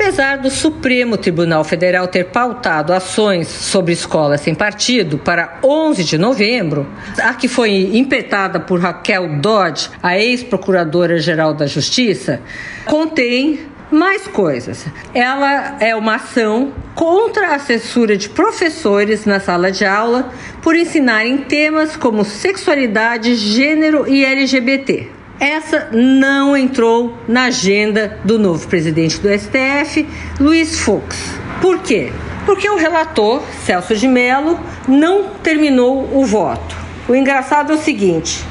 Apesar do Supremo Tribunal Federal ter pautado ações sobre escolas sem partido para 11 de novembro, a que foi impetada por Raquel Dodge, a ex-procuradora-geral da Justiça, contém mais coisas. Ela é uma ação contra a censura de professores na sala de aula por ensinarem temas como sexualidade, gênero e LGBT. Essa não entrou na agenda do novo presidente do STF, Luiz Fux. Por quê? Porque o relator, Celso de Mello, não terminou o voto. O engraçado é o seguinte: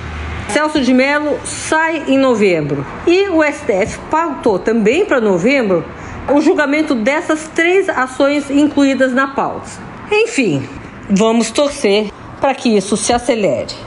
Celso de Mello sai em novembro e o STF pautou também para novembro o julgamento dessas três ações incluídas na pauta. Enfim, vamos torcer para que isso se acelere.